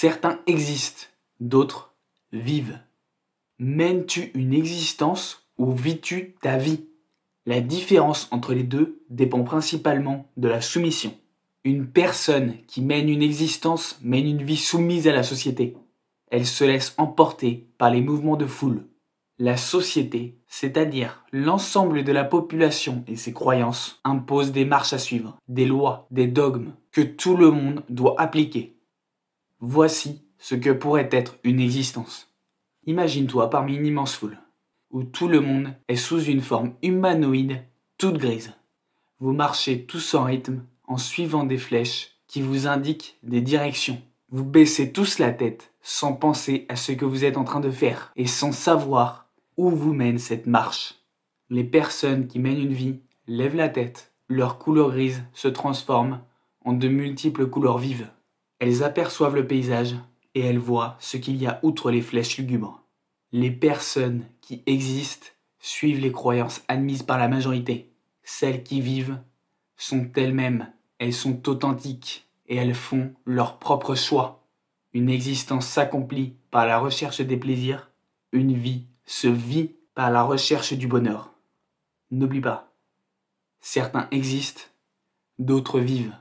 Certains existent, d'autres vivent. Mènes-tu une existence ou vis-tu ta vie? La différence entre les deux dépend principalement de la soumission. Une personne qui mène une existence mène une vie soumise à la société. Elle se laisse emporter par les mouvements de foule. La société, c'est-à-dire l'ensemble de la population et ses croyances, impose des marches à suivre, des lois, des dogmes que tout le monde doit appliquer. Voici ce que pourrait être une existence. Imagine-toi parmi une immense foule, où tout le monde est sous une forme humanoïde toute grise. Vous marchez tous en rythme en suivant des flèches qui vous indiquent des directions. Vous baissez tous la tête sans penser à ce que vous êtes en train de faire et sans savoir où vous mène cette marche. Les personnes qui mènent une vie lèvent la tête, leur couleur grise se transforme en de multiples couleurs vives. Elles aperçoivent le paysage et elles voient ce qu'il y a outre les flèches lugubres. Les personnes qui existent suivent les croyances admises par la majorité. Celles qui vivent sont elles-mêmes, elles sont authentiques et elles font leur propre choix. Une existence s'accomplit par la recherche des plaisirs, une vie se vit par la recherche du bonheur. N'oublie pas, certains existent, d'autres vivent.